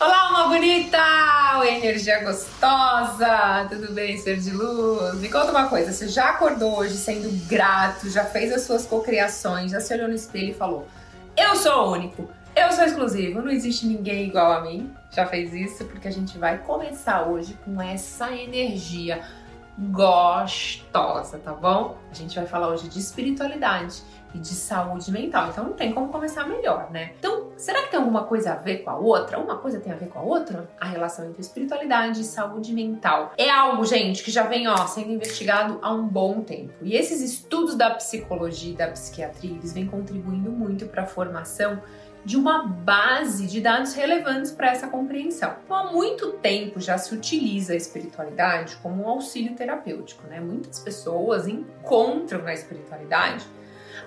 Olá, uma bonita! Energia gostosa! Tudo bem, ser de luz? Me conta uma coisa, você já acordou hoje sendo grato, já fez as suas cocriações, já se olhou no espelho e falou: Eu sou único, eu sou exclusivo, não existe ninguém igual a mim? Já fez isso? Porque a gente vai começar hoje com essa energia gostosa, tá bom? A gente vai falar hoje de espiritualidade e de saúde mental. Então não tem como começar melhor, né? Então, será que tem alguma coisa a ver com a outra? Uma coisa tem a ver com a outra? A relação entre espiritualidade e saúde mental. É algo, gente, que já vem, ó, sendo investigado há um bom tempo. E esses estudos da psicologia e da psiquiatria, eles vêm contribuindo muito para a formação de uma base de dados relevantes para essa compreensão. Então, há muito tempo já se utiliza a espiritualidade como um auxílio terapêutico, né? Muitas pessoas encontram na espiritualidade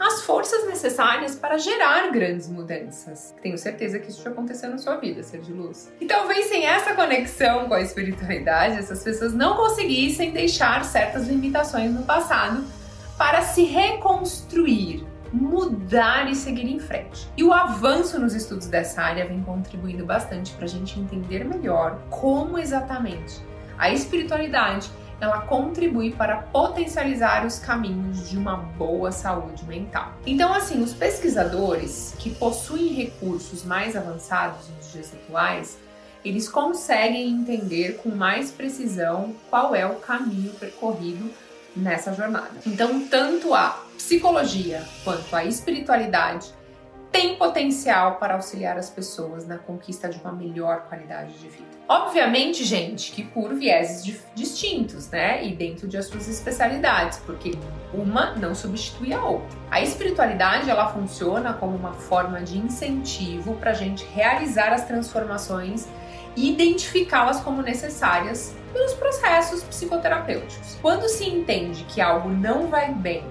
as forças necessárias para gerar grandes mudanças. Tenho certeza que isso já aconteceu na sua vida, ser de luz. E talvez sem essa conexão com a espiritualidade, essas pessoas não conseguissem deixar certas limitações no passado para se reconstruir, mudar e seguir em frente. E o avanço nos estudos dessa área vem contribuindo bastante para a gente entender melhor como exatamente a espiritualidade ela contribui para potencializar os caminhos de uma boa saúde mental. Então, assim, os pesquisadores que possuem recursos mais avançados nos dias atuais, eles conseguem entender com mais precisão qual é o caminho percorrido nessa jornada. Então, tanto a psicologia quanto a espiritualidade tem potencial para auxiliar as pessoas na conquista de uma melhor qualidade de vida. Obviamente, gente, que por vieses distintos, né? E dentro de suas especialidades, porque uma não substitui a outra. A espiritualidade ela funciona como uma forma de incentivo para a gente realizar as transformações e identificá-las como necessárias pelos processos psicoterapêuticos. Quando se entende que algo não vai bem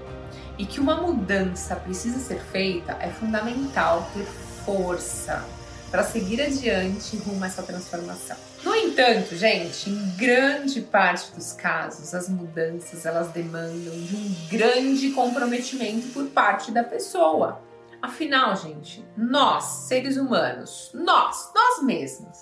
e que uma mudança precisa ser feita, é fundamental ter força para seguir adiante rumo a essa transformação. No entanto, gente, em grande parte dos casos, as mudanças elas demandam de um grande comprometimento por parte da pessoa. Afinal, gente, nós, seres humanos, nós, nós mesmos,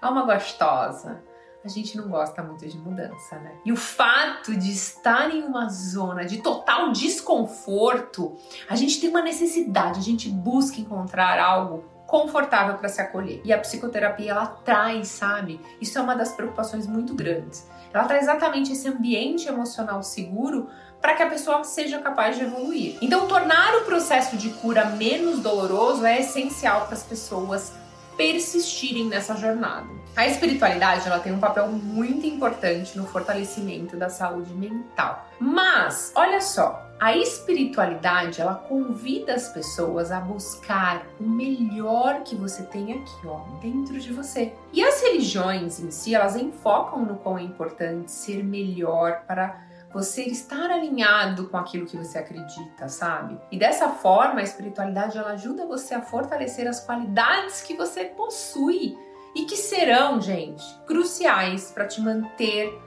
alma gostosa, a gente não gosta muito de mudança, né? E o fato de estar em uma zona de total desconforto, a gente tem uma necessidade, a gente busca encontrar algo confortável para se acolher. E a psicoterapia ela traz, sabe? Isso é uma das preocupações muito grandes. Ela traz exatamente esse ambiente emocional seguro para que a pessoa seja capaz de evoluir. Então, tornar o processo de cura menos doloroso é essencial para as pessoas persistirem nessa jornada. A espiritualidade ela tem um papel muito importante no fortalecimento da saúde mental. Mas, olha só, a espiritualidade ela convida as pessoas a buscar o melhor que você tem aqui, ó, dentro de você. E as religiões em si, elas enfocam no quão é importante ser melhor para você estar alinhado com aquilo que você acredita, sabe? E dessa forma, a espiritualidade ela ajuda você a fortalecer as qualidades que você possui e que serão, gente, cruciais para te manter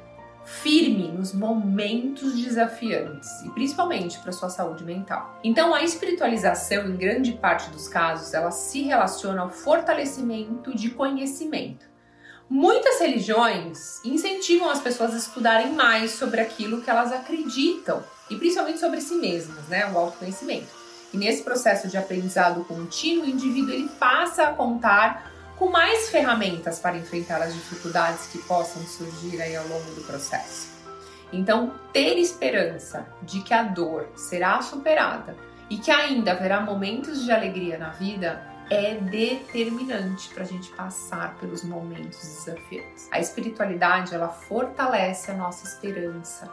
firme nos momentos desafiantes e principalmente para sua saúde mental. Então, a espiritualização, em grande parte dos casos, ela se relaciona ao fortalecimento de conhecimento. Muitas religiões incentivam as pessoas a estudarem mais sobre aquilo que elas acreditam e principalmente sobre si mesmas, né, o autoconhecimento. E nesse processo de aprendizado contínuo, o indivíduo ele passa a contar com mais ferramentas para enfrentar as dificuldades que possam surgir aí ao longo do processo. Então, ter esperança de que a dor será superada e que ainda haverá momentos de alegria na vida é determinante para a gente passar pelos momentos desafiantes. A espiritualidade ela fortalece a nossa esperança.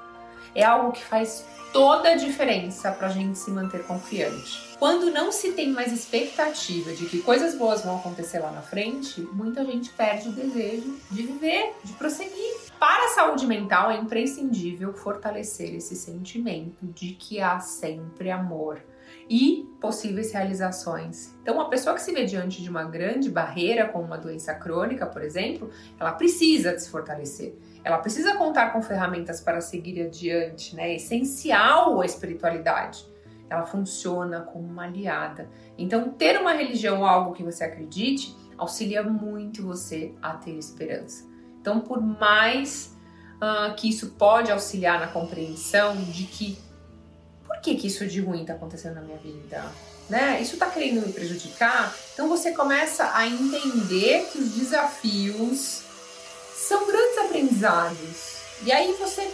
É algo que faz toda a diferença para a gente se manter confiante. Quando não se tem mais expectativa de que coisas boas vão acontecer lá na frente, muita gente perde o desejo de viver, de prosseguir. Para a saúde mental é imprescindível fortalecer esse sentimento de que há sempre amor e possíveis realizações. Então, uma pessoa que se vê diante de uma grande barreira, como uma doença crônica, por exemplo, ela precisa se fortalecer. Ela precisa contar com ferramentas para seguir adiante, né? É essencial a espiritualidade ela funciona como uma aliada. Então, ter uma religião ou algo que você acredite auxilia muito você a ter esperança. Então, por mais uh, que isso pode auxiliar na compreensão de que por que, que isso de ruim está acontecendo na minha vida? Né? Isso está querendo me prejudicar? Então você começa a entender que os desafios são grandes aprendizados. E aí você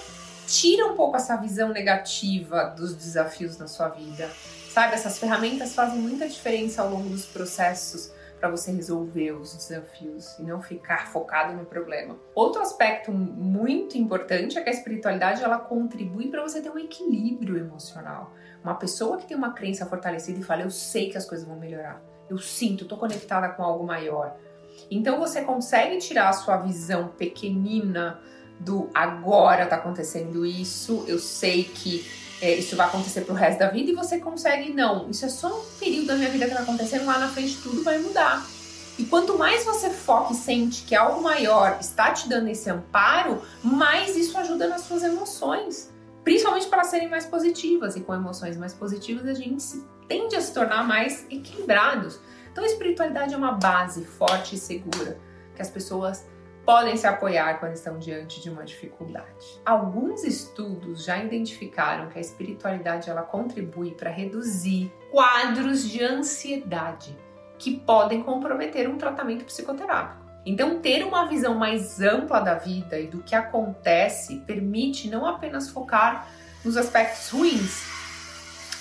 tira um pouco essa visão negativa dos desafios na sua vida. Sabe, essas ferramentas fazem muita diferença ao longo dos processos para você resolver os desafios e não ficar focado no problema. Outro aspecto muito importante é que a espiritualidade ela contribui para você ter um equilíbrio emocional. Uma pessoa que tem uma crença fortalecida e fala: "Eu sei que as coisas vão melhorar. Eu sinto, estou conectada com algo maior". Então você consegue tirar a sua visão pequenina do agora tá acontecendo isso, eu sei que é, isso vai acontecer pro resto da vida e você consegue, não, isso é só um período da minha vida que tá acontecendo, lá na frente tudo vai mudar. E quanto mais você foca e sente que algo maior está te dando esse amparo, mais isso ajuda nas suas emoções. Principalmente para serem mais positivas. E com emoções mais positivas, a gente se, tende a se tornar mais equilibrados. Então, a espiritualidade é uma base forte e segura que as pessoas podem se apoiar quando estão diante de uma dificuldade. Alguns estudos já identificaram que a espiritualidade ela contribui para reduzir quadros de ansiedade que podem comprometer um tratamento psicoterápico. Então, ter uma visão mais ampla da vida e do que acontece permite não apenas focar nos aspectos ruins.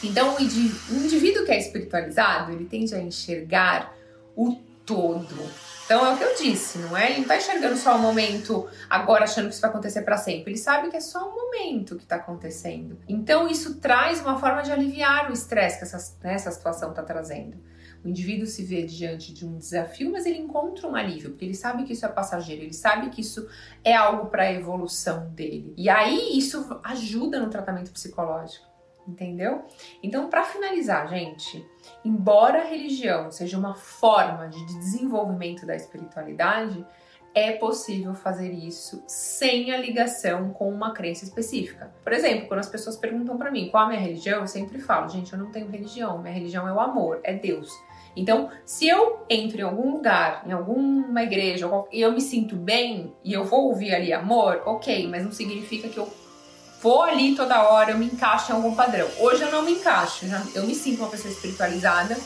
Então, o indivíduo que é espiritualizado, ele tende a enxergar o todo, então é o que eu disse, não é? Ele não tá enxergando só o momento agora achando que isso vai acontecer para sempre. Ele sabe que é só um momento que tá acontecendo. Então isso traz uma forma de aliviar o estresse que essa, né, essa situação tá trazendo. O indivíduo se vê diante de um desafio, mas ele encontra um alívio, porque ele sabe que isso é passageiro, ele sabe que isso é algo para a evolução dele. E aí isso ajuda no tratamento psicológico entendeu? Então, para finalizar, gente, embora a religião seja uma forma de desenvolvimento da espiritualidade, é possível fazer isso sem a ligação com uma crença específica. Por exemplo, quando as pessoas perguntam para mim qual a minha religião, eu sempre falo, gente, eu não tenho religião, minha religião é o amor, é Deus. Então, se eu entro em algum lugar, em alguma igreja, e eu me sinto bem e eu vou ouvir ali amor, ok, mas não significa que eu vou ali toda hora, eu me encaixo em algum padrão. Hoje eu não me encaixo, eu me sinto uma pessoa espiritualizada,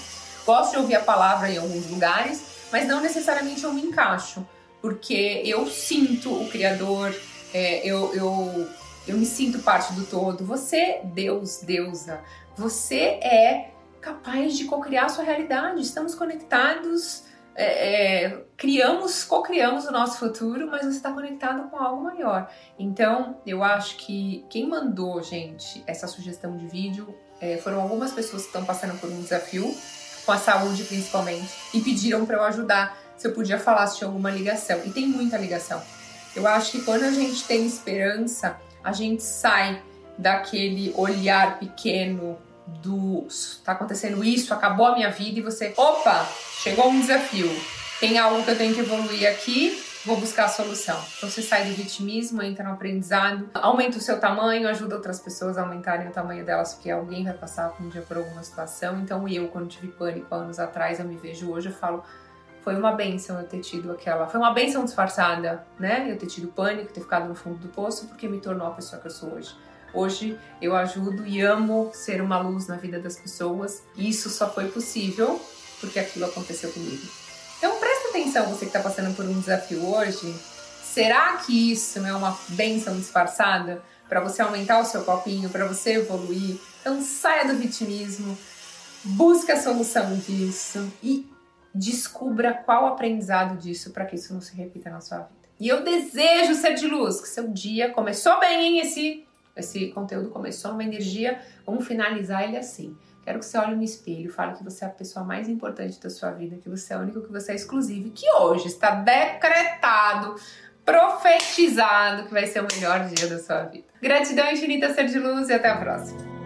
gosto de ouvir a palavra em alguns lugares, mas não necessariamente eu me encaixo, porque eu sinto o Criador, é, eu, eu, eu me sinto parte do todo. Você, Deus, deusa, você é capaz de co-criar a sua realidade. Estamos conectados é, é, criamos, co-criamos o nosso futuro, mas você está conectado com algo maior. Então, eu acho que quem mandou, gente, essa sugestão de vídeo é, foram algumas pessoas que estão passando por um desafio, com a saúde principalmente, e pediram para eu ajudar se eu podia falar se tinha alguma ligação. E tem muita ligação. Eu acho que quando a gente tem esperança, a gente sai daquele olhar pequeno do tá acontecendo isso, acabou a minha vida e você, opa, chegou um desafio. Tem algo que eu tenho que evoluir aqui, vou buscar a solução. Então você sai do vitimismo, entra no aprendizado, aumenta o seu tamanho, ajuda outras pessoas a aumentarem o tamanho delas, porque alguém vai passar um dia por alguma situação. Então eu, quando tive pânico anos atrás, eu me vejo hoje, eu falo, foi uma benção eu ter tido aquela. Foi uma benção disfarçada, né? Eu ter tido pânico, ter ficado no fundo do poço, porque me tornou a pessoa que eu sou hoje. Hoje eu ajudo e amo ser uma luz na vida das pessoas. E isso só foi possível porque aquilo aconteceu comigo. Então presta atenção, você que está passando por um desafio hoje. Será que isso não é uma benção disfarçada para você aumentar o seu copinho, para você evoluir? Então saia do vitimismo, busque a solução disso e descubra qual aprendizado disso para que isso não se repita na sua vida. E eu desejo ser de luz, que seu dia começou bem, hein? Esse esse conteúdo começou numa energia, vamos finalizar ele assim. Quero que você olhe no espelho, fale que você é a pessoa mais importante da sua vida, que você é único, que você é exclusivo, que hoje está decretado, profetizado que vai ser o melhor dia da sua vida. Gratidão infinita, ser de luz e até a próxima.